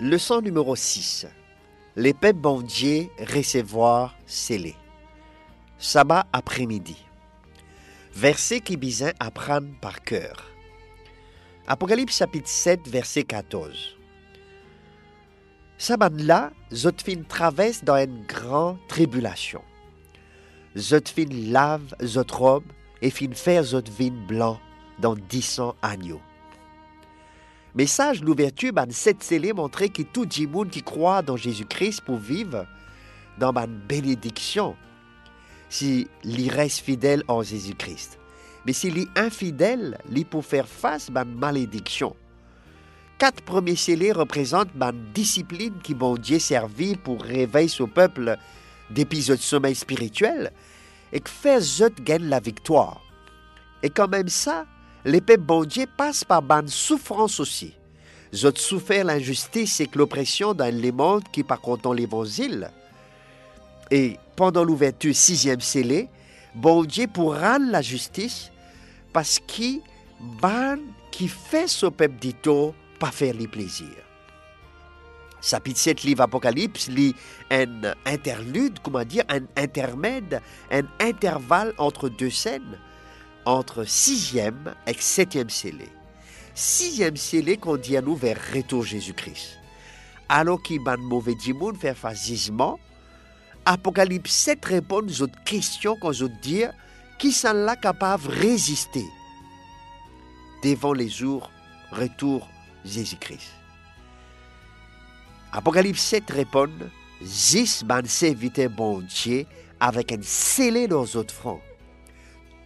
Leçon numéro 6. L'épée bon recevoir scellé. Sabbat après-midi. Verset qui besoin apprendre par cœur. Apocalypse chapitre 7, verset 14. Sabbat-là, Zotfin traverse dans une grande tribulation. Zotfin lave Zotrobe et fin faire Zotvin blanc dans dix ans agneaux. Message l'ouverture ban cette scellé montrer que tout monde qui croit dans Jésus-Christ pour vivre dans ma bénédiction si il reste fidèle en Jésus-Christ. Mais s'il est infidèle, il pour faire face à malédiction. Quatre premiers scellés représentent ma discipline qui bon Dieu servi pour réveiller ce peuple d'épisodes de sommeil spirituel et que fait Zot gagne la victoire. Et quand même ça, l'épée bon Dieu passe par ban souffrance aussi. Zot souffert l'injustice et l'oppression dans les mondes qui par contre l'évangile. Et pendant l'ouverture sixième scellé, bon Dieu pour rendre la justice parce qu'il ban qui fait ce peuple dito pas faire les plaisirs. Chapitre 7 livre Apocalypse lit un interlude, comment dire, un intermède, un intervalle entre deux scènes entre sixième et septième scellé. Sixième scellé qu'on dit à nous vers retour Jésus-Christ. Alors qu'il ban mauvais dimoun faire fascisme, Apocalypse 7 répond aux autres questions qu'on veut dire qui sont là capables de résister devant les jours retour Jésus-Christ. Apocalypse 7 répond Zis ban serviteur bon Dieu avec un scellé dans autres fronts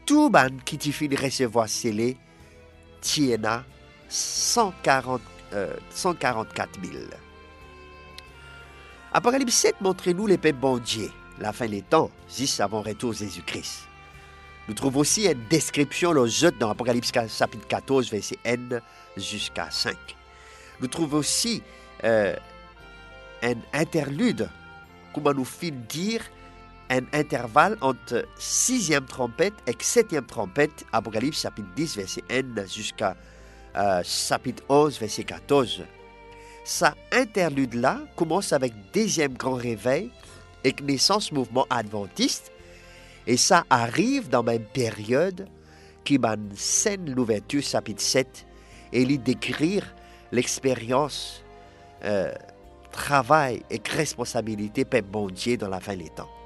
tout ban qui t'y finit recevoir scellé, tiena 140, 144 000. Apocalypse 7 montre-nous l'épée bon Dieu, la fin des temps, juste avant retour Jésus-Christ. Nous trouvons aussi une description le dans Apocalypse chapitre 14, verset N jusqu'à 5. Nous trouvons aussi euh, un interlude, comment nous fit dire un intervalle entre sixième trompette et septième trompette, Apocalypse chapitre 10, verset 1 jusqu'à euh, chapitre 11, verset 14. Ça interlude-là commence avec deuxième grand réveil et naissance mouvement adventiste, et ça arrive dans la même période qui scène l'ouverture chapitre 7 et lui décrire l'expérience, euh, travail et responsabilité Père bon Dieu dans la fin des temps.